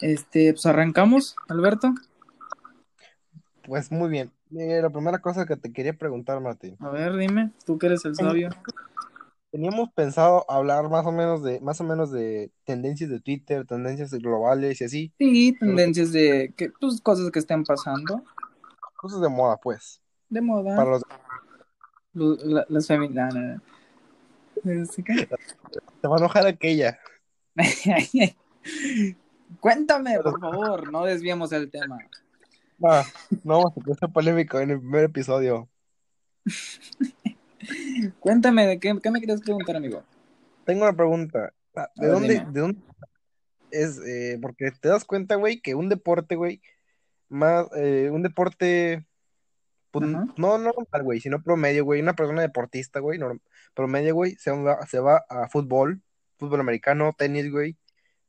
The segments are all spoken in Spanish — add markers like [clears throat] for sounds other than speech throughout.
Este, pues arrancamos, Alberto. Pues muy bien. Eh, la primera cosa que te quería preguntar, Martín. A ver, dime, tú que eres el sabio. Teníamos pensado hablar más o menos de, más o menos de tendencias de Twitter, tendencias globales y así. Sí, tendencias de que, pues, cosas que estén pasando. Cosas de moda, pues. De moda. Para los... La- las feminanas. Te va a enojar aquella. [laughs] Cuéntame, por favor, no desviemos el tema. No, no vamos a empezar polémico en el primer episodio. [laughs] Cuéntame, ¿de qué, qué me quieres preguntar, amigo? Tengo una pregunta. ¿De A ver, dónde, de dónde es? eh, porque te das cuenta, güey, que un deporte, güey, más, eh, un deporte, pues, Ajá. no no normal, güey, sino promedio, güey, una persona deportista, güey, promedio, güey, se va, se va a fútbol, fútbol americano, tenis, güey.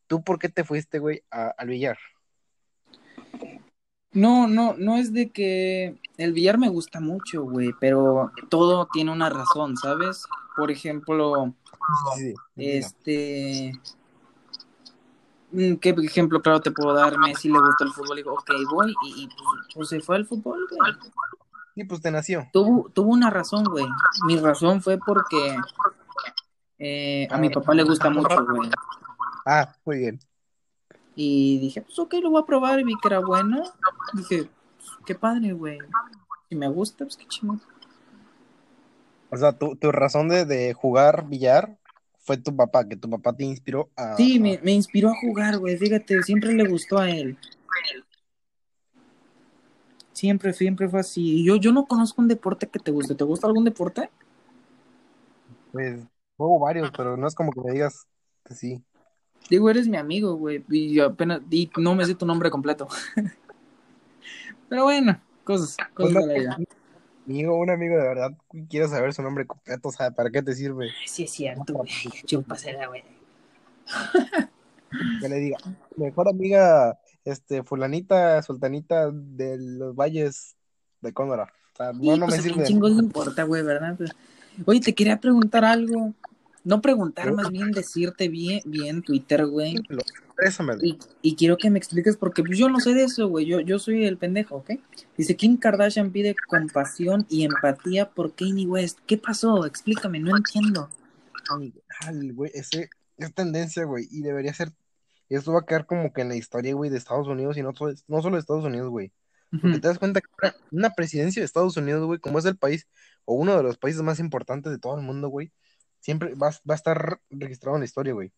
¿Tú por qué te fuiste, güey, a- al billar? No, no, no es de que el billar me gusta mucho, güey, pero todo tiene una razón, ¿sabes? Por ejemplo, Sí, este, mm, ¿qué ejemplo claro te puedo dar? Messi le gustó el fútbol, y digo, ok, voy, y, y, pues, pues se fue al fútbol, güey. Sí, pues te nació. Tuvo, tuvo una razón, güey. Mi razón fue porque eh, a mi papá le gusta mucho, güey. Ah, muy bien. Y dije, pues ok, lo voy a probar y vi que era bueno. Dije, qué padre, güey. Si me gusta, pues qué chingón. O sea, tu, tu razón de, de jugar billar fue tu papá, que tu papá te inspiró a... Sí, me, me inspiró a jugar, güey. Fíjate, siempre le gustó a él. Siempre, siempre fue así. Yo, yo no conozco un deporte que te guste. ¿Te gusta algún deporte? Pues juego varios, pero no es como que me digas que sí. Digo, eres mi amigo, güey. Y yo apenas, y no me sé tu nombre completo. [laughs] Pero bueno, cosas, Pues cosas no, de la vida. amigo, un amigo de verdad quiere saber su nombre completo, o sea, ¿para qué te sirve? Sí, es cierto, güey. [laughs] Chúpasela, güey. Que le diga, mejor amiga, este, fulanita, sultanita de los valles de Cóndora. O sea, no, Y no pues me quién sirve. chingos le importa, güey, ¿verdad? Pues, Oye, te quería preguntar algo. No preguntar, más bien decirte bien, bien Twitter, güey. Lo-. Y, y quiero que me expliques porque pues, yo no sé de eso, güey. Yo, yo soy el pendejo, ¿ok? Dice, Kim Kardashian pide compasión y empatía por Kanye West. ¿Qué pasó? Explícame, no entiendo. Ay, ay, güey, ese es tendencia, güey, y debería ser, esto va a quedar como que en la historia, güey, de Estados Unidos y no, solo- no solo de Estados Unidos, güey. Porque te das cuenta que una presidencia de Estados Unidos, güey, como es el país, o uno de los países más importantes de todo el mundo, güey, siempre va, va a estar registrado en la historia, güey.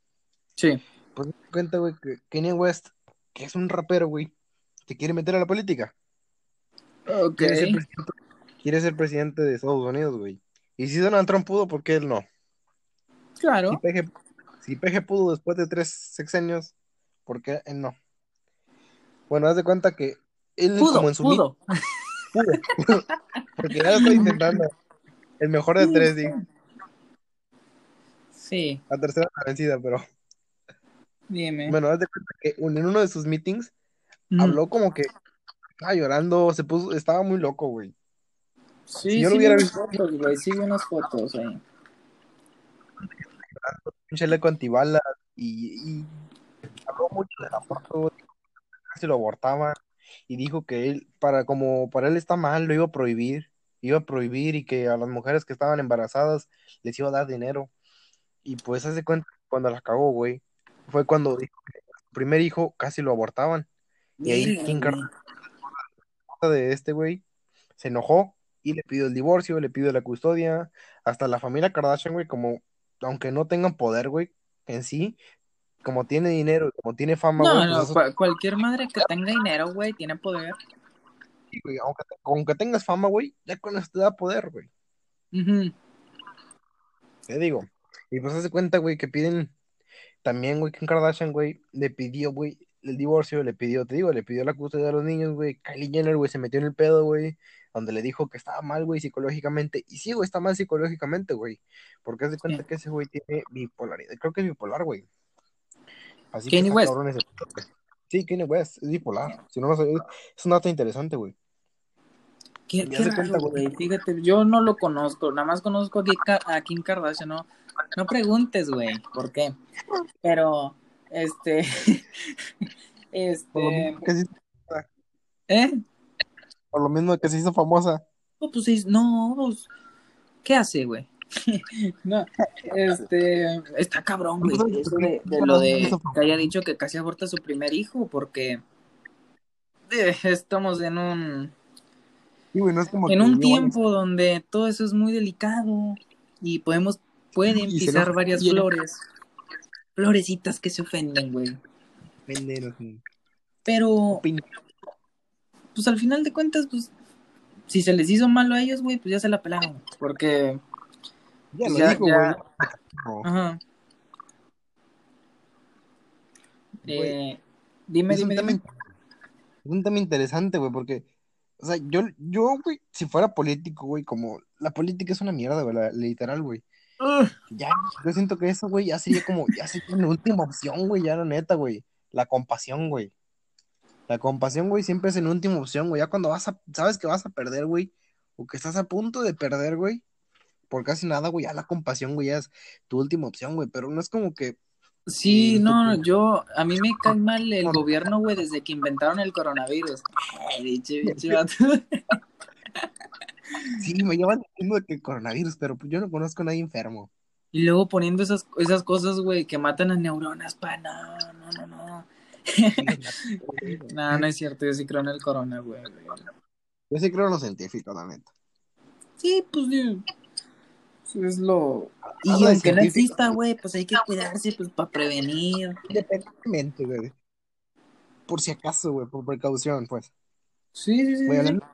Sí. Pues cuenta, güey, que Kanye West, que es un rapero, güey, te quiere meter a la política. Ok. Quiere ser presidente, quiere ser presidente de Estados Unidos, güey. Y si Donald Trump pudo, ¿por qué él no? Si Claro. Si PG pudo después de tres sexenios, ¿por qué él no? Bueno, haz de cuenta que él Pudo, como en su pudo. pudo, porque ya lo estoy intentando. El mejor de tres, digo. Sí, La tercera la vencida, pero dime. bueno, haz de cuenta que en uno de sus meetings habló como que estaba llorando, se puso, estaba muy loco, güey. Sí, si yo lo sí, hubiera vi visto- fotos, güey. Sí, vi unas fotos ahí. Un chaleco antibalas y, y habló mucho del aborto, casi lo abortaban y dijo que él, para como para él está mal, lo iba a prohibir, iba a prohibir y que a las mujeres que estaban embarazadas les iba a dar dinero. Y pues hace cuenta cuando la cagó, güey, fue cuando dijo que su primer hijo casi lo abortaban. Y ahí Kim. Kardashian de este güey se enojó y le pidió el divorcio, le pidió la custodia, hasta la familia Kardashian, güey, como aunque no tengan poder, güey, en sí, como tiene dinero, como tiene fama, No, güey, pues no, eso cua- cualquier madre que tenga dinero, güey, tiene poder. sí, güey, aunque, aunque tengas fama, güey, ya con eso te da poder, güey. Te digo. Y pues hace cuenta, güey, que piden también, güey, Kim Kardashian, güey, le pidió, güey, el divorcio, le pidió, te digo, le pidió la custodia de los niños, güey. Kylie Jenner, güey, se metió en el pedo, güey, donde le dijo que estaba mal, güey, psicológicamente. Y sí, güey, está mal psicológicamente, güey. Porque hace cuenta Sí. que ese güey tiene bipolaridad. Creo que es bipolar, güey. Así Kanye que West. ese. Sí, Kanye West, es bipolar. Si no, no sabía, es un dato interesante, güey. Qué, qué raro, güey. Fíjate, yo no lo conozco. Nada más conozco a, Kim a Kim Kardashian. No, no preguntes, güey, por qué. Pero, este, [laughs] Este, que se hizo, ¿eh? por lo mismo que se hizo famosa. No, pues sí, no, pues, ¿qué hace, güey? [laughs] no, este, está cabrón, güey, eso de, de lo de que haya dicho que casi aborta a su primer hijo, porque eh, estamos en un, Sí, güey, no es como en que un tiempo donde todo eso es muy delicado y podemos, pueden Y pisar varias flores, florecitas que se ofenden, güey, pero, pues al final de cuentas, pues, si se les hizo malo a ellos, güey, pues ya se la pelaron, porque, Ya pues lo ya, dijo, ya, güey. No. ajá. Güey, Eh, dime, es un dime, tema, dime. es un tema interesante, güey, porque, o sea, yo, yo, güey, si fuera político, güey, como la política es una mierda, güey, la- literal, güey. Ugh. Ya, yo siento que eso, güey, ya sería como, ya sería una última opción, güey, ya la neta, güey. La compasión, güey. La compasión, güey, siempre es en última opción, güey. Ya cuando vas a, sabes que vas a perder, güey, o que estás a punto de perder, güey, por casi nada, güey, ya la compasión, güey, ya es tu última opción, güey. Pero no es como que, Sí, no, yo, a mí me cae mal el gobierno, güey, desde que inventaron el coronavirus. Biche, biche, [laughs] sí, me llevan diciendo que el coronavirus, pero pues yo no conozco a nadie enfermo. Y luego poniendo esas, esas cosas, güey, que matan a neuronas, pa, no, no, no, no. [laughs] No, no es cierto, yo sí creo en el corona, güey. Yo sí creo en los científicos, la neta. Sí, pues, es lo... Y aunque no exista, güey, pues hay que cuidarse, pues, para prevenir. Independientemente, güey. Por si acaso, güey, por precaución, pues. Sí, sí, sí. Sí. hablando,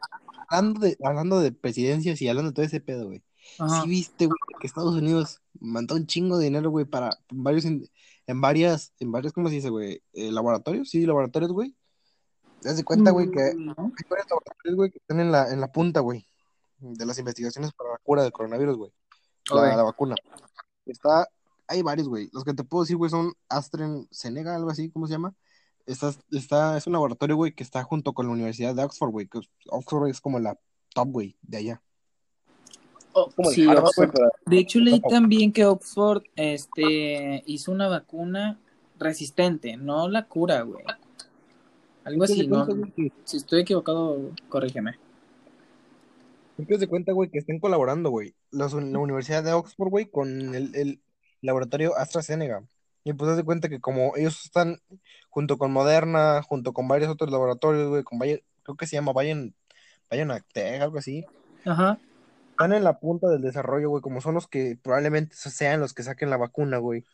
hablando de, hablando de presidencias y hablando de todo ese pedo, güey. Sí viste, güey, que Estados Unidos mandó un chingo de dinero, güey, para en varios, in- en varias, en varios, ¿cómo se dice, güey? Eh, laboratorios, sí, laboratorios, güey. Te das de cuenta, güey, que hay Mm, ¿no? varios laboratorios, güey, que están en la, en la punta, güey, de las investigaciones para la cura del coronavirus, güey. La, vacuna. Está, hay varios, güey. Los que te puedo decir, güey, son AstraZeneca, algo así, ¿cómo se llama? Está, está, es un laboratorio, güey, que está junto con la Universidad de Oxford, güey, que Oxford es como la top, güey, de allá. Oh, sí, Oxford. pero- De hecho, leí también que Oxford este, hizo una vacuna resistente, no la cura, güey. Algo ¿Te das así, ¿no? Si estoy equivocado, corrígeme. ¿Te das de cuenta, güey, que estén colaborando, güey? La Universidad de Oxford, güey, con el, el laboratorio AstraZeneca. Y pues te das de cuenta que como ellos están junto con Moderna, junto con varios otros laboratorios, güey, con Bayer- creo que se llama Bayen, BioNTech, algo así. Ajá. Están en la punta del desarrollo, güey, como son los que probablemente sean los que saquen la vacuna, güey.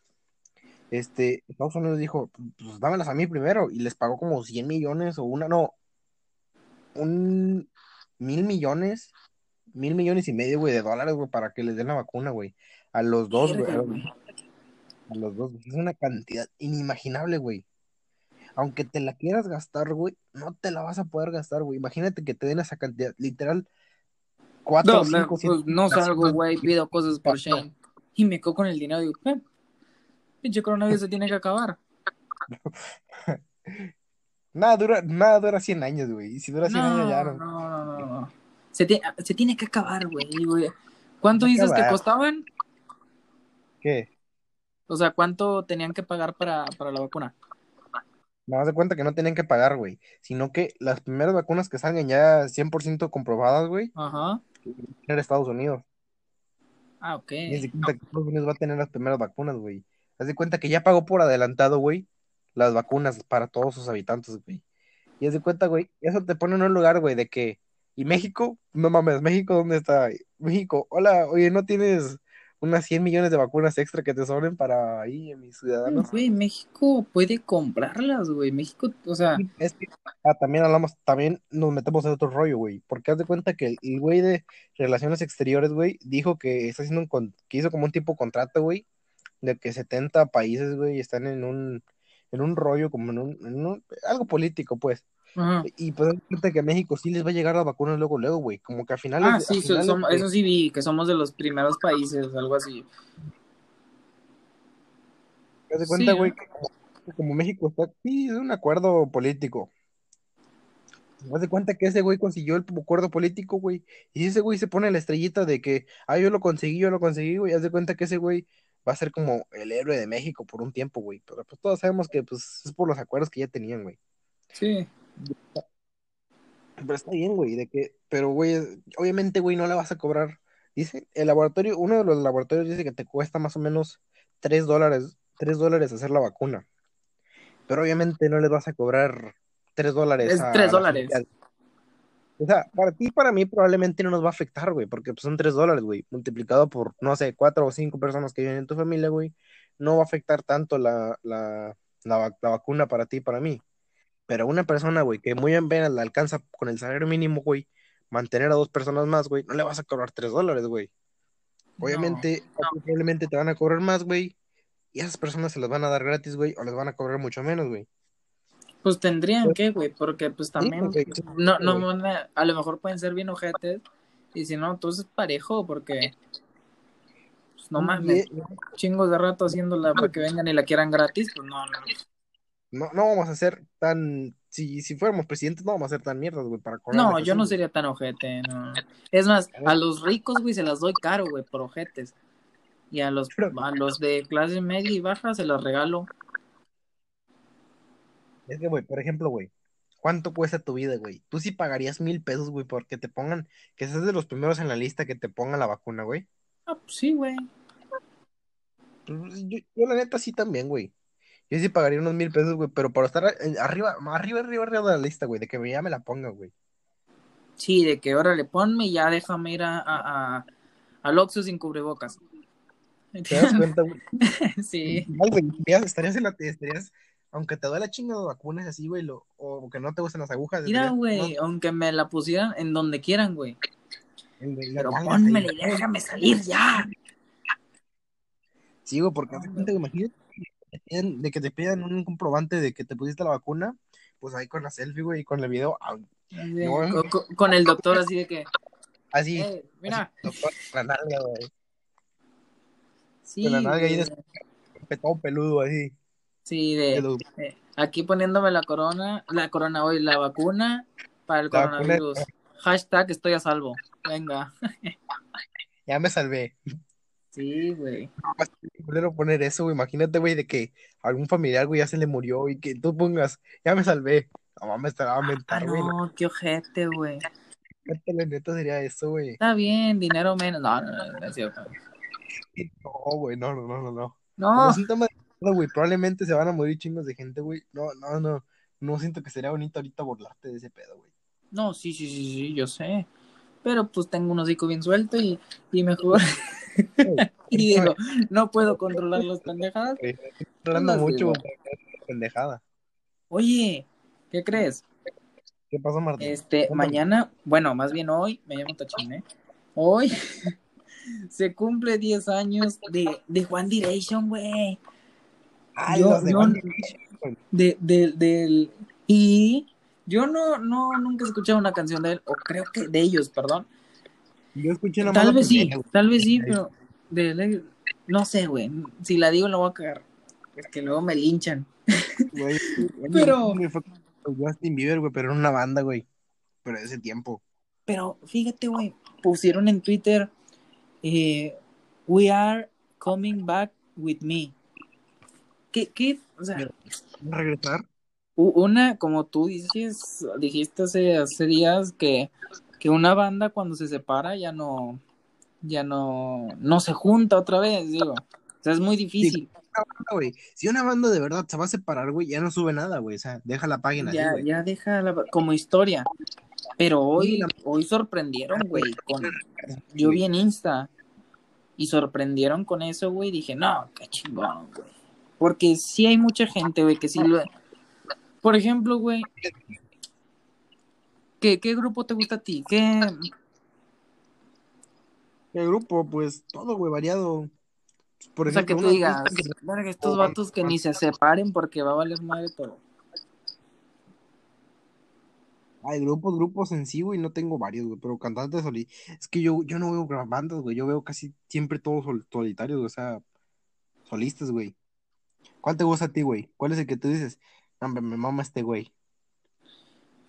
Este, Estados Unidos dijo, pues dámelas a mí primero, y les pagó como 100 millones o una, no, un mil millones, mil millones y medio, güey, de dólares, güey, para que les den la vacuna, güey. A los dos, güey, a los, dos, güey. Es una cantidad inimaginable, güey. Aunque te la quieras gastar, güey, no te la vas a poder gastar, güey. Imagínate que te den esa cantidad, literal, cuatro, No, cinco, pues no salgo, güey, pido cosas por Shane. Y me quedo con el dinero y digo, eh, pinche coronavirus se tiene que acabar. [laughs] Nada dura, nada dura 100 años, güey. Y si dura 100 No, años ya no. no, no, no. Se, ti- se tiene que acabar, güey. ¿Cuánto dices que costaban? ¿Qué? O sea, ¿cuánto tenían que pagar para, para la vacuna? Me das de cuenta que no tenían que pagar, güey. Sino que las primeras vacunas que salgan ya 100% comprobadas, güey, Ajá. van a tener Estados Unidos. Ah, ok. Y de cuenta que Estados Unidos va a tener las primeras vacunas, güey. Haz de cuenta que ya pagó por adelantado, güey, las vacunas para todos sus habitantes, güey. Y haz de cuenta, güey, eso te pone en un lugar, güey, de que. ¿Y México? No mames, ¿México dónde está? México, hola, oye, ¿no tienes unas 100 millones de vacunas extra que te sobren para ahí, en mis ciudadanos? Güey, México puede comprarlas, güey. México, o sea, Es que ah, también hablamos, también nos metemos en otro rollo, güey. Porque haz de cuenta que el, güey de Relaciones Exteriores, güey, dijo que está haciendo un con- que hizo como un tipo de contrato, güey, de que 70 países, güey, están en un, en un rollo, como en un, en un- algo político, pues. Ajá. Y pues que a México sí les va a llegar las vacunas luego, luego, güey. Como que a finales, Ah, sí, finales eso sí vi, que somos de los primeros países, algo así. haz de cuenta, güey, que como, México está, sí, es un acuerdo político. Haz de cuenta que ese güey consiguió el acuerdo político, güey. Y ese güey se pone la estrellita de que, ah, yo lo conseguí, yo lo conseguí, güey. Haz de cuenta que ese güey va a ser como el héroe de México por un tiempo, güey. Pero pues todos sabemos que pues es por los acuerdos que ya tenían, güey. Sí. Pero está bien, güey, de que, pero, güey, obviamente, güey, no le vas a cobrar. Dice, el laboratorio, uno de los laboratorios dice que te cuesta más o menos 3 dólares, 3 dólares hacer la vacuna. Pero obviamente no les vas a cobrar 3 dólares. Es 3 dólares. O sea, para ti, para mí, probablemente no nos va a afectar, güey, porque pues, son 3 dólares, güey, multiplicado por, no sé, 4 o 5 personas que viven en tu familia, güey, no va a afectar tanto la, la, la, la vacuna para ti y para mí. Pero una persona, güey, que muy en pena le alcanza con el salario mínimo, güey, mantener a dos personas más, güey, no le vas a cobrar tres dólares, güey. Obviamente, probablemente te van a cobrar más, güey, y esas personas se las van a dar gratis, güey, o les van a cobrar mucho menos, güey. Pues tendrían pues que, güey, porque pues también, no, no, a lo mejor pueden ser bien ojetes, y si no, entonces parejo, porque, pues no mames, chingos de rato haciéndola para que [laughs] vengan y la quieran gratis, pues no, no no, no vamos a ser tan, si, si fuéramos presidentes, no vamos a ser tan mierdas, güey, para No, yo no sería tan ojete, no. Es más, a los ricos, güey, se las doy caro, güey, por ojetes. Y a los, a los de clase media y baja se los regalo. Es que, güey, por ejemplo, güey, ¿cuánto cuesta tu vida, güey? Tú sí pagarías mil pesos, güey, porque te pongan, que seas de los primeros en la lista que te pongan la vacuna, güey. Ah, pues sí, güey. Pues, yo, yo la neta sí también, güey. Yo sí pagaría unos mil pesos, güey, pero para estar arriba, arriba, arriba, arriba de la lista, güey, de que ya me la ponga, güey. Sí, de que órale, ponme y ya déjame ir a, a, al Oxxo sin cubrebocas. ¿Te das cuenta, güey? [laughs] sí. estarías, en la, estarías, aunque te duele chingo de vacunas así, güey, o que no te gusten las agujas. Mira, güey, aunque me la pusieran en donde quieran, güey. Pero ponme y déjame salir ya. Sí, güey, porque hace cuenta, imagínate de que te pidan un comprobante de que te pusiste la vacuna, pues ahí con la selfie, güey, y con el video. Con, el doctor así de que. Así. Eh, mira. doctor, la nalga, güey. Sí. Con la nalga ahí de petado peludo así. Sí, de, aquí poniéndome la corona, la corona hoy, la vacuna para el coronavirus. Hashtag estoy a salvo. Venga. ya me salvé. Sí, güey. No, poner eso, güey. Imagínate, güey, de que algún familiar, güey, ya se le murió y que tú pongas, ya me salvé. No mames, te va a mentar, güey. no, qué ojete, güey. La neta sería eso, güey. Está bien, dinero menos. No, no, no, no es cierto. No, güey, no, no, no, no. No. No, güey, probablemente se van a morir chingos de gente, güey. No, no, no. No siento que sería bonito ahorita burlarte de ese pedo, güey. No, sí, sí, sí, sí, yo sé. Pero pues tengo un hocico bien suelto y, y mejor. [laughs] [laughs] y digo, no puedo controlar las pendejadas. Hablando mucho pendejada. Oye, ¿qué crees? ¿Qué pasó, Martín? Este, mañana, bueno, más bien hoy, me llamo Tachín, ¿eh? Hoy [laughs] se cumple 10 años de, de Juan Direction, güey. Ah, de, de, del, y yo no, no, nunca he escuchado una canción de él, o creo que de ellos, perdón. Yo escuché la Tal vez sí, tal vez sí, pero de, no sé, güey. Si la digo, la voy a cagar. Es que luego me linchan. [laughs] Güey, pero. Justin Bieber, güey, pero era una banda, güey. Pero de ese tiempo. Pero fíjate, güey, pusieron en Twitter, eh, We are coming back with me. ¿Qué, qué? O sea. ¿Regresar? Una, como tú dices, dijiste hace, hace días que que una banda cuando se separa ya no, ya no, no se junta otra vez, digo. O sea, es muy difícil. si una banda de verdad se va a separar, güey, ya no sube nada, güey. O sea, deja la página. Ya, ya deja la, como historia. Pero hoy, hoy sorprendieron, güey. Con, yo vi en Insta y sorprendieron con eso, güey. Dije, no, qué chingón, güey. Porque sí hay mucha gente, güey, que sí lo. Por ejemplo, güey, ¿Qué, ¿Qué grupo te gusta a ti? ¿Qué... ¿Qué grupo? Pues todo, güey, variado. Por o sea, que tú digas, estos vatos que ni se separen porque va a valer madre todo. Hay grupos, grupos en sí, güey, no tengo varios, güey, pero cantantes solitarios. Es que yo, yo no veo bandas, güey, yo veo casi siempre todos solitarios, o sea, solistas, güey. ¿Cuál te gusta a ti, güey? ¿Cuál es el que tú dices? Hombre, me mama este güey.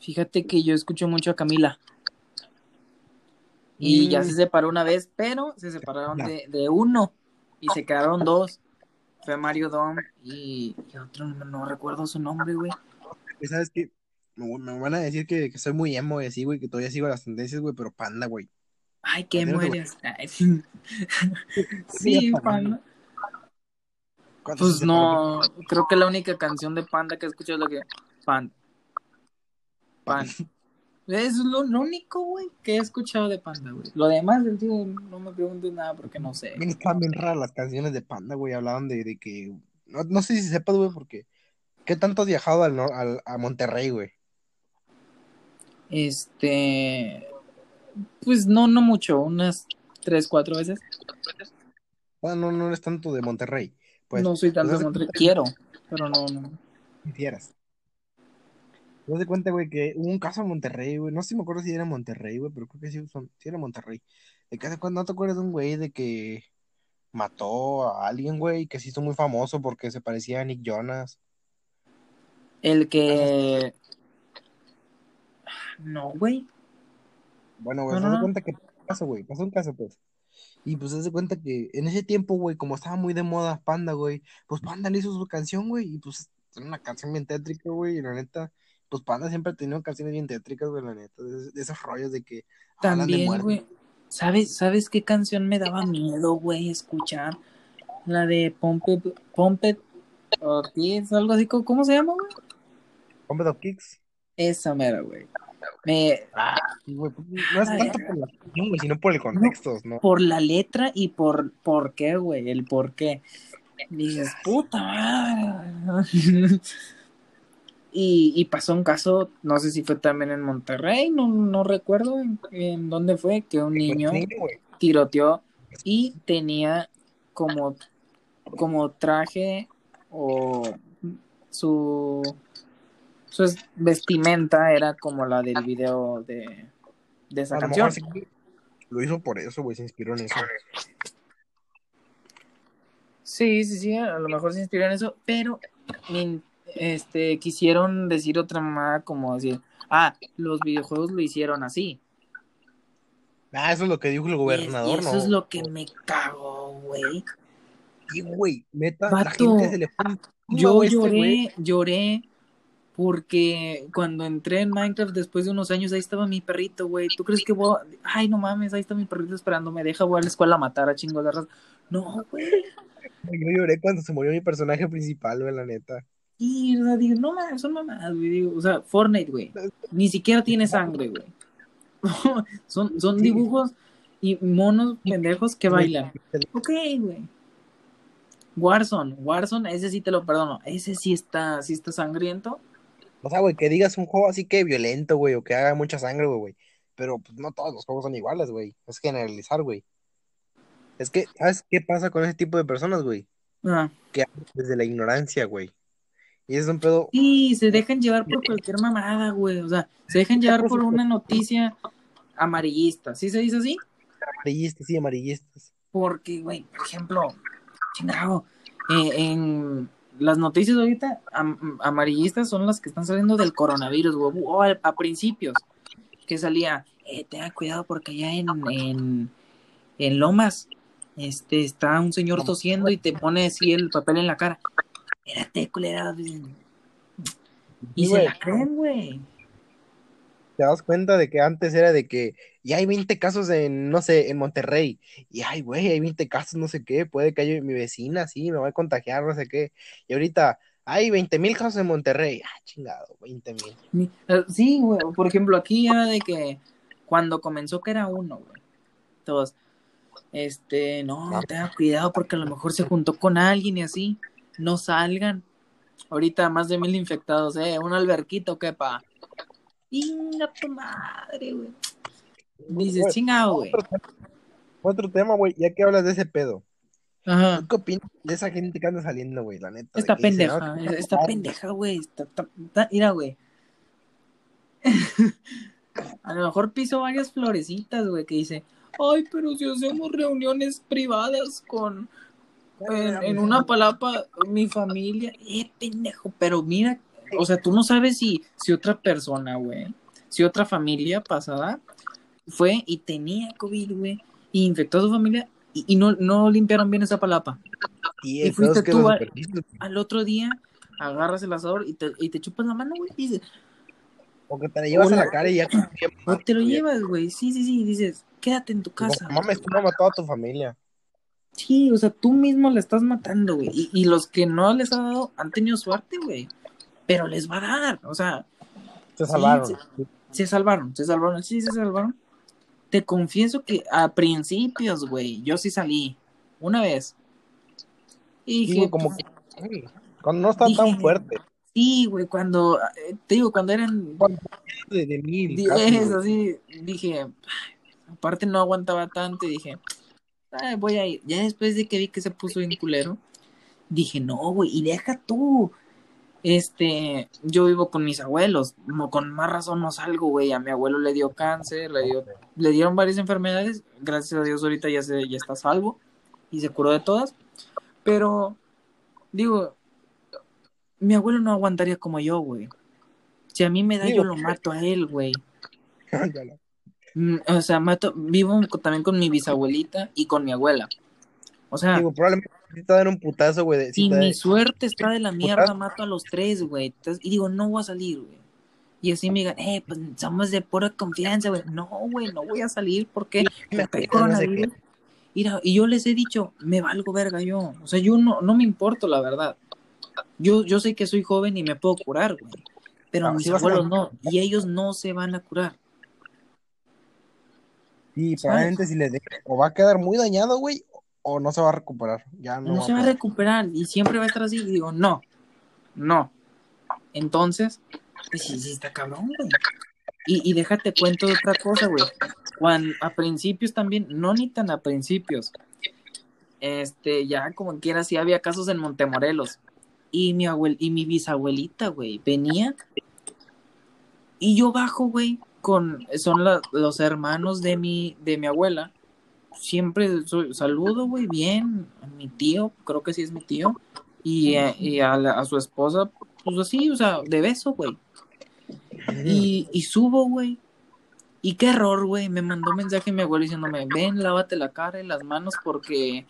Fíjate que yo escucho mucho a Camila. Y ya se mm. separó una vez, pero se separaron de, de, uno y se quedaron dos. Fue Mario Dom y, otro, no, recuerdo su nombre, güey. ¿Sabes qué? me van a decir que, que soy muy emo y así, güey, que todavía sigo las tendencias, güey, pero panda, güey. Ay, qué emo eres. [laughs] sí, panda. Pues no, creo que la única canción de Panda que he escuchado es la que. Pan. [laughs] Es lo, único, güey, que he escuchado de Panda, güey. Lo demás, tío, no me preguntes nada porque no sé. Están bien raras las canciones de Panda, güey. Hablaban de, de que. No, sé si sepas, güey, porque. ¿Qué tanto has viajado al, al, a Monterrey, güey? Este. Pues no, no mucho, unas tres, cuatro veces. Bueno, no, no eres tanto de Monterrey. Pues, no soy tanto de Monterrey. [laughs] Quiero, pero no, no. Quisieras. No se cuenta, güey, que hubo un caso en Monterrey, güey. No sé si me acuerdo si era Monterrey, güey, pero creo que sí, son, sí era Monterrey. De que no te acuerdas de un güey de que mató a alguien, güey, que se hizo muy famoso porque se parecía a Nick Jonas. El que. No, güey. Bueno, güey, no, cuenta que pasó, un caso, güey. Pasó un caso, pues. Y pues se cuenta que en ese tiempo, güey, como estaba muy de moda Panda, güey, pues Panda le hizo su canción, güey, y pues es una canción bien tétrica, güey, y la neta, pues Panda siempre ha tenido canciones bien tétricas, güey, la neta, de, esos rollos de que También, güey, ¿sabes, ¿sabes qué canción me daba miedo, güey, escuchar? La de Pompe, Pompe Ortiz, algo así, ¿cómo se llama, güey? Pompe of Kicks. Esa mera, güey. Me... Ah, güey, pues, no es tanto por la canción, güey, sino por el contexto, ¿no? Por la letra y por por qué, güey, el por qué. Dices, puta madre. [laughs] Y, pasó un caso, no sé si fue también en Monterrey, no, no recuerdo en, dónde fue, que un niño tiroteó y tenía como, como traje o su, su vestimenta era como la del video de, de esa canción. lo hizo por eso, güey, se inspiró en eso. Sí, sí, sí, a lo mejor se inspiró en eso, pero este, quisieron decir otra mamá como decir, ah, los videojuegos lo hicieron así. Ah, eso es lo que dijo el gobernador, ¿no? Eso es lo que me cago, güey. Y, güey, neta, la gente se le Yo este lloré, lloré porque cuando entré en Minecraft después de unos años, ahí estaba mi perrito, güey. ¿Tú crees que voy a... Ay, no mames, ahí está mi perrito esperándome. Deja, voy a la escuela a matar a chingo de raza. No, güey. [laughs] Yo lloré cuando se murió mi personaje principal, güey, la neta. Y, o sea, digo, no mames, son mamadas, güey. Digo, o sea, Fortnite, güey. Ni siquiera tiene sangre, güey. [laughs] son, son dibujos y monos pendejos que bailan. Ok, güey. Warzone, Warzone, ese sí te lo perdono. Ese sí está, sí está sangriento. O sea, güey, que digas un juego así que violento, güey, o que haga mucha sangre, güey. Pero pues, no todos los juegos son iguales, güey. Es generalizar, güey. Es que, ¿sabes qué pasa con ese tipo de personas, güey? Ah. Que desde la ignorancia, güey. Y es un pedo. Sí, se dejan llevar por cualquier mamada, güey. O sea, se dejan llevar por una noticia amarillista. ¿Sí se dice así? Amarillistas, sí, amarillistas. Porque, güey, por ejemplo, chingado, eh, en las noticias ahorita amarillistas son las que están saliendo del coronavirus, güey. O a, principios, que salía, eh, tenga cuidado porque allá en, en, en Lomas este, está un señor tosiendo y te pone así el papel en la cara. Espérate, culera. Y se la creen, güey. Te das cuenta de que antes era de que ya hay 20 casos en, no sé, en Monterrey. Y ay, güey, hay 20 casos, no sé qué. Puede que haya mi vecina, sí, me va a contagiar, no sé qué. Y ahorita hay 20 mil casos en Monterrey. Ah, chingado, 20 mil. Eh, sí, güey. Por ejemplo, aquí era de que cuando comenzó que era uno, güey. Todos, este, no, tenga cuidado porque a lo mejor se juntó con alguien y así no salgan. Ahorita más de mil infectados, ¿eh? Un alberquito, ¿qué pa? Inga tu madre, güey. Dices, chingado, güey. Otro, tema, güey, ya que hablas de ese pedo. Ajá. ¿Qué opinas de esa gente que anda saliendo, güey? La neta. Esta pendeja, esta pendeja, güey. mira, güey. [laughs] A lo mejor piso varias florecitas, güey, que dice, ay, pero si hacemos reuniones privadas con en, una palapa, mi familia, eh, pendejo, pero mira, o sea, tú no sabes si, si otra persona, güey, si otra familia pasada fue y tenía COVID, güey, y infectó a su familia y, no, no limpiaron bien esa palapa. Y, fuiste tú al, otro día, agarras el asador y te, y te chupas la mano, güey, y dices, O que te la llevas a la cara y ya. O te lo llevas, güey. Sí, sí, sí. Dices, quédate en tu casa. No mames, tú no mató a tu familia. Sí, o sea, tú mismo le estás matando, güey. Y, y, los que no les ha dado han tenido suerte, güey. Pero les va a dar, o sea. Se salvaron. Sí, se, se, salvaron, se salvaron, sí, se salvaron. Te confieso que a principios, güey, yo sí salí. Una vez. Y dije, como que. Cuando no están tan fuertes. Sí, güey, cuando. Eh, te digo, cuando eran. De, de mil. Así. Dije. Aparte no aguantaba tanto y dije voy a ir. Ya después de que vi que se puso bien culero, dije, no, güey, y deja tú. Este, yo vivo con mis abuelos, con más razón no salgo, güey. A mi abuelo le dio cáncer, le, dio, le dieron varias enfermedades. Gracias a Dios, ahorita ya, se, ya está salvo y se curó de todas. Pero, digo, mi abuelo no aguantaría como yo, güey. Si a mí me da, yo lo mato a él, güey. [laughs] o sea, mato, vivo también con mi bisabuelita y con mi abuela. O sea, Digo, probablemente está en un putazo, güey. Si mi suerte está de la mierda, mato a los tres, güey. Y digo, no voy a salir, güey. Y así me digan, eh, pues somos de pura confianza, güey. No, güey, no voy a salir porque me cae coronavirus. Mira, y yo les he dicho, me valgo verga yo. O sea, yo no, no me importo, la verdad. Yo, yo sé que soy joven y me puedo curar, güey. Pero mis abuelos no. Y ellos no se van a curar. Y probablemente si le deja, o va a quedar muy dañado, güey, o no se va a recuperar. Ya no, no se va a recuperar y siempre va a estar así. Y digo, no, no. Entonces, pues sí, sí está cabrón, güey. Y, y déjate cuento de otra cosa, güey. Cuando a principios también, no ni tan a principios. Este, ya como quiera, sí había casos en Montemorelos. Y mi abuel, y mi bisabuelita, güey, venía. Y yo bajo, güey, con, son los hermanos de mi, de mi abuela. Siempre saludo, güey, bien, a mi tío, creo que sí es mi tío, y, a, su esposa, pues así, o sea, de beso, güey. Y, y subo, güey. Y qué error, güey. Me mandó mensaje mi abuelo diciéndome, ven, lávate la cara y las manos porque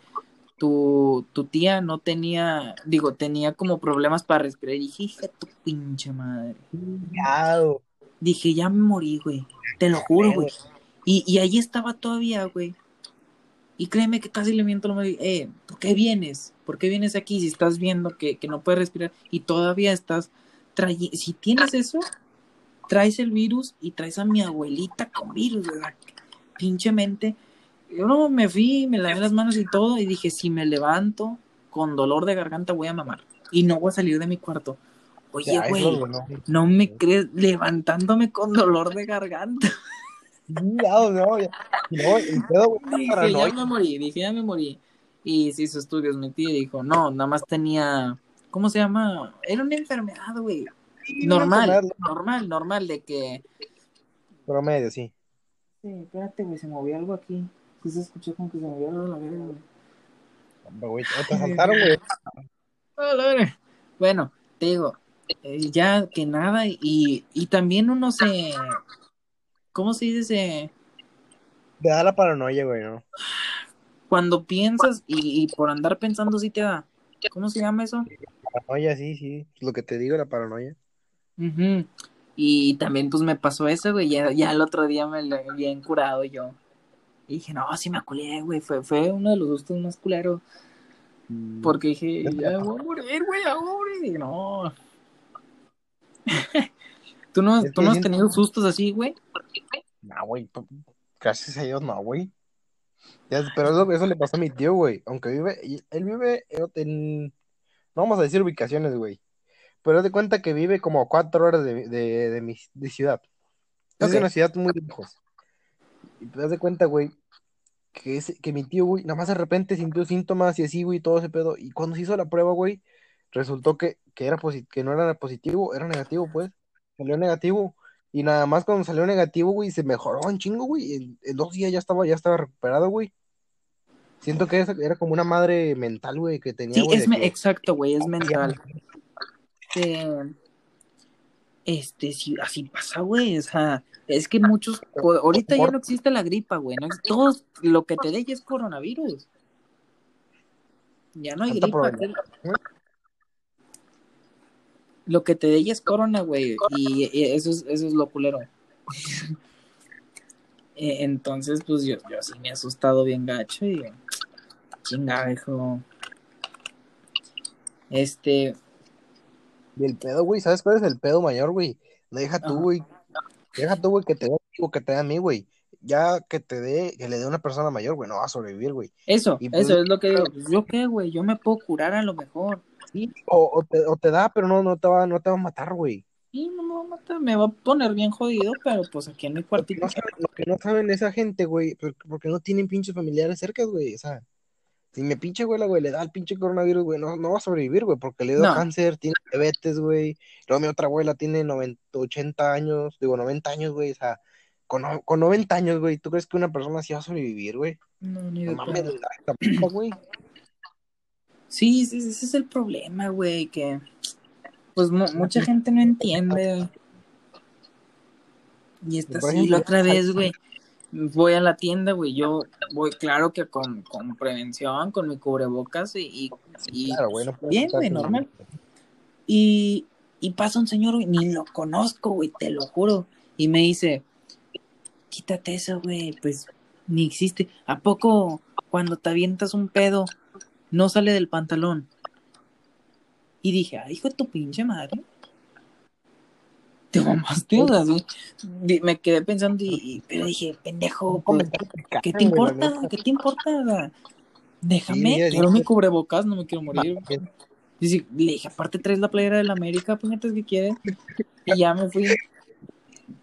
tu, tu tía no tenía, digo, tenía como problemas para respirar. Y dije, hija, tu pinche madre dije, ya me morí, güey. Te lo juro, güey. Y, y ahí estaba todavía, güey. Y créeme que casi le miento lo me eh, ¿por qué vienes? ¿Por qué vienes aquí si estás viendo que, que no puedes respirar y todavía estás trayendo, si tienes eso, traes el virus y traes a mi abuelita con virus, ¿verdad? Pinchemente. Yo no me fui, me lavé las manos y todo y dije, si me levanto con dolor de garganta voy a mamar y no voy a salir de mi cuarto. Oye, güey, no, me crees levantándome con dolor de garganta. No, no, ya, no, dije, ya me morí, dije, ya me morí. Y se hizo estudios, mi tía dijo, no, nada más tenía, ¿cómo se llama? Era una enfermedad, güey. normal, normal, normal, de que... Promedio, sí. Sí, espérate, güey, se movió algo aquí. Sí se escuchó como que se movió algo la verga, güey. Te saltaron, güey. [laughs] Bueno, te digo, eh, ya que nada y, y también uno se ¿cómo se dice? Se... Te da la paranoia, güey, ¿no? Cuando piensas y, por andar pensando sí te da. ¿Cómo se llama eso? Paranoia, sí, sí. Lo que te digo, la paranoia. Y también pues me pasó eso, güey. Ya, ya el otro día me lo habían curado yo. Y dije, no, sí me culé, güey. Fue, fue uno de los gustos más culeros. Mm. Porque dije, ya [laughs] voy a morir, güey, ahora. Y no, ¿Tú no, ¿tú no has tenido sustos así, güey? No, güey, gracias a Dios no, güey. pero eso, eso, le pasó a mi tío, güey. Aunque vive, él vive en, no vamos a decir ubicaciones, güey. Pero de cuenta que vive como a cuatro horas de, de, de mi de ciudad. Es una ciudad muy lejos. Y te das de cuenta, güey, que, que mi tío, güey, nada más de repente sintió síntomas y así, güey, todo ese pedo. Y cuando se hizo la prueba, güey, resultó que, que, era que no era positivo, era negativo, pues. Salió negativo. Y nada más cuando salió negativo, güey, se mejoró un chingo, güey. En, dos días ya estaba, ya estaba recuperado, güey. Siento que era como una madre mental, güey, que tenía. Sí, es exacto, güey, es mental. Este, este, sí, así pasa, güey. O sea, es que muchos. Ahorita ya no existe la gripa, güey. ¿no? Todos, lo que te dé ya es coronavirus. Ya no hay gripa. Lo que te dé es corona, güey. Y, eso, es, eso es lo culero. [laughs] E, entonces, pues yo, yo sí me he asustado bien gacho y chinga, hijo. Este. Y el pedo, güey, ¿sabes cuál es el pedo mayor, güey? Deja tú, güey. Deja tú, güey, que te dé que te dé a mí, güey. Ya que te dé, que le dé a una persona mayor, güey, no va a sobrevivir, güey. Eso, pues, eso es lo que digo. Pues, ¿Yo qué, güey? Yo me puedo curar a lo mejor. Sí, o, te, o te da, pero no, no, te va, no te va a matar, güey. Sí, no me va a matar, me va a poner bien jodido, pero pues aquí en mi cuartito. Lo que no saben, esa gente, güey, porque no tienen pinches familiares cerca, güey, o sea. Si me pinche güey, güey, le da el pinche coronavirus, güey, no, no va a sobrevivir, güey, porque le dio cáncer, tiene diabetes, güey. Luego mi otra abuela tiene 90, 80 años, digo, 90 años, güey, o sea, con, con 90 años, güey, ¿tú crees que una persona así va a sobrevivir, güey? No, ni de mames, [clears throat] güey. Sí, sí, ese es el problema, güey, que pues mucha gente no entiende. Y está así, la otra vez, güey, voy a la tienda, güey, yo voy, claro que con, con prevención, con mi cubrebocas y, y, bien, güey, normal. Y, y pasa un señor, güey, ni lo conozco, güey, te lo juro. Y me dice, quítate eso, güey, pues ni existe. ¿A poco cuando te avientas un pedo no sale del pantalón? Y dije, ay, hijo de tu pinche madre te mamaste, me quedé pensando y, pero dije, pendejo, pues, ¿qué te importa? ¿Qué te importa? Déjame, quiero mi cubrebocas, no me quiero morir. le dije, aparte traes la playera del América, pues que quieres. Y ya me fui.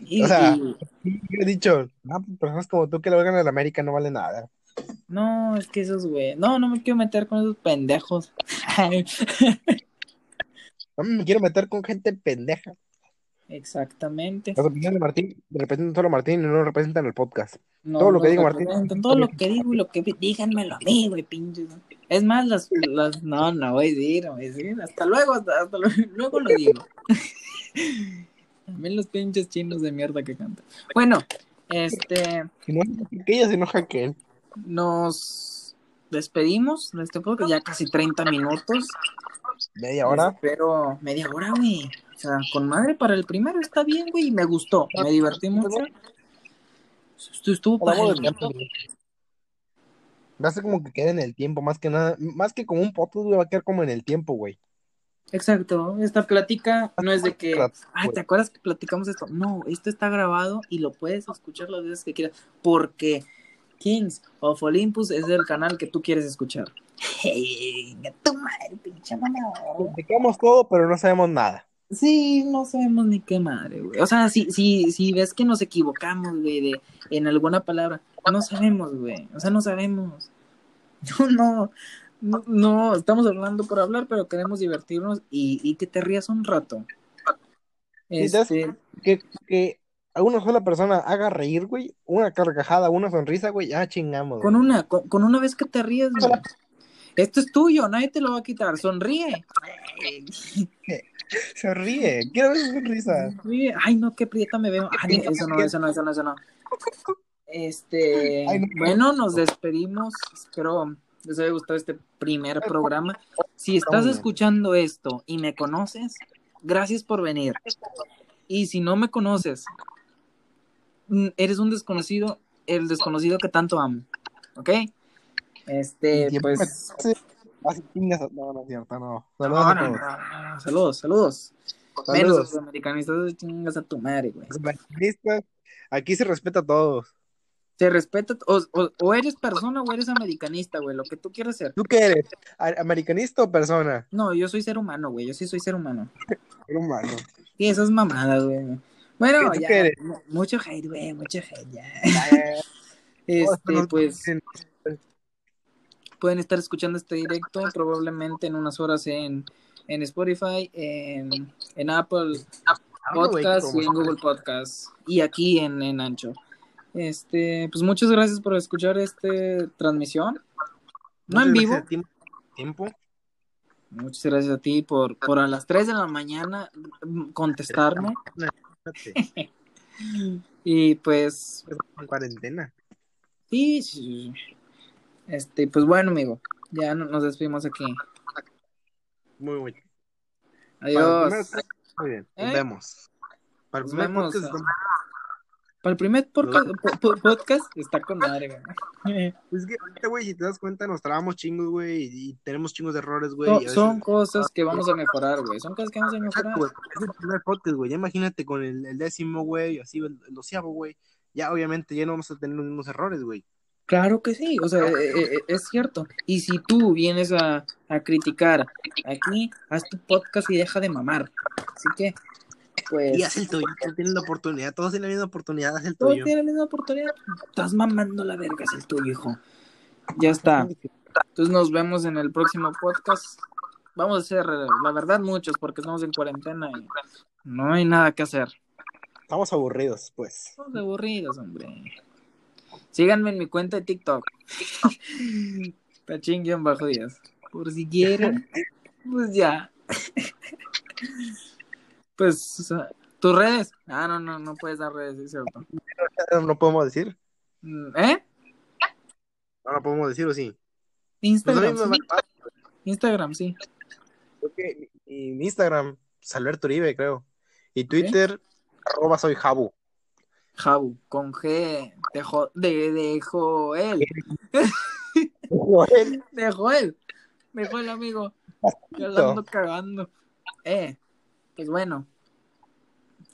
Y, o sea, he dicho, no, personas como tú que lo hagan en América no vale nada. No, es que esos güey, no, no me quiero meter con esos pendejos. [laughs] no me quiero meter con gente pendeja. Exactamente. Las opiniones de Martín representan solo a Martín y no representan el podcast. todo lo que diga Martín. Todo lo que digo y lo que díganmelo a mí, güey, pinches. Es más, las, las, no, no voy a decir, no voy a decir. Hasta luego, hasta, [laughs] luego, lo digo. También los pinches chinos de mierda que cantan. Bueno, este. Si no que ella se enoja que él. Nos despedimos de este podcast, ya casi 30 minutos. ¿Media hora? Pero media hora, güey. O sea, con madre para el primero está bien, güey, me gustó. Me divertí mucho. Estuvo, estuvo para Va a ser como que quede en el tiempo, más que nada, más que como un podcast, va a quedar como en el tiempo, güey. Exacto, esta plática no es de que, ay, ¿te acuerdas que platicamos esto? No, esto está grabado y lo puedes escuchar las veces que quieras, porque Kings of Olympus es el canal que tú quieres escuchar. Hey, tu madre, pinche Explicamos todo, pero no sabemos nada. Sí, no sabemos ni qué madre, güey. O sea, si, si, si ves que nos equivocamos, güey, de, en alguna palabra, no sabemos, güey. O sea, no sabemos. [laughs] No, no, no, estamos hablando por hablar, pero queremos divertirnos y, y que te rías un rato. Este... Que, que a una sola persona haga reír, güey, una carcajada, una sonrisa, güey, ya chingamos. Con una, con, una vez que te ríes, güey. Esto es tuyo, nadie te lo va a quitar. Sonríe. [laughs] Sonríe. Quiero ver su sonrisa. Ay, no, qué prieta me veo. Ay, eso no, eso no, eso no, eso no. Este, bueno, nos despedimos. Espero les haya gustado este primer programa. Si estás escuchando esto y me conoces, gracias por venir. Y si no me conoces, eres un desconocido, el desconocido que tanto amo. ¿Ok? Este, pues. No, no es cierto, no. Saludos, no, no, saludos, saludos. Menos los americanistas, chingas a tu madre, güey. aquí se respeta a todos. Se respeta, o, o, eres persona o eres americanista, güey, lo que tú quieras ser. ¿Tú qué eres? ¿Americanista o persona? No, yo soy ser humano, güey, yo sí soy ser humano. [laughs] ser humano. Y esas mamadas, güey. Bueno, ya, mucho hate, güey, mucho hate, ya. [laughs] este, pues pueden estar escuchando este directo probablemente en unas horas en, en Spotify, en, en Apple Podcast y en Google Podcast y aquí en, en Ancho. Este, pues muchas gracias por escuchar esta transmisión. No en vivo. Tiempo. Muchas gracias a ti por, por a las 3 de la mañana contestarme. [laughs] y pues. En cuarentena. Sí, sí, este, pues bueno, amigo, ya nos despedimos aquí. Muy bueno. Adiós. Muy bien, ¿Eh? nos vemos. Para el Nos vemos. podcast, Para el primer porca- po- po- podcast está con madre, güey. [laughs] Es que ahorita, güey, si te das cuenta, nos trabamos chingos, güey, y, tenemos chingos de errores, güey. Son- cosas que vamos a mejorar, güey. Son cosas que vamos a mejorar. Es el primer podcast, güey. Ya imagínate con el, el décimo, güey, así el, el doceavo, güey. Ya, obviamente, ya no vamos a tener los mismos errores, güey. Claro que sí, o sea, eh, eh, es cierto. Y si tú vienes a, a criticar aquí, haz tu podcast y deja de mamar. Así que, pues, Y haz el tuyo, todos tienen la oportunidad, todos tienen la misma oportunidad, haz el todos tuyo. tienen la misma oportunidad. Estás mamando la verga, es el tuyo, hijo. Ya está. Entonces nos vemos en el próximo podcast. Vamos a hacer, la verdad, muchos, porque estamos en cuarentena y no hay nada que hacer. Estamos aburridos, pues. Estamos aburridos, hombre. Síganme en mi cuenta de TikTok. Tachín bajo días. Por si quieren. [laughs] Pues ya. Pues, tus redes. Ah, no, no, no puedes dar redes, es cierto. No podemos decir. Mm, ¿Eh? No lo podemos decir, ¿o sí? Instagram. Pues sí. Instagram, sí. Mi, mi Instagram, Salberto Uribe, creo. Y Twitter, arroba soy Jabu. Jabu, con G de, jo- de, [laughs] de Joel. De Joel. De Joel, amigo. La ando cagando. Eh, pues bueno.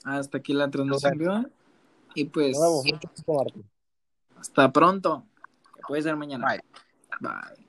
Hasta aquí la transmisión. ¿verdad? Y pues, hasta pronto. Que puede ser mañana. Bye. Bye.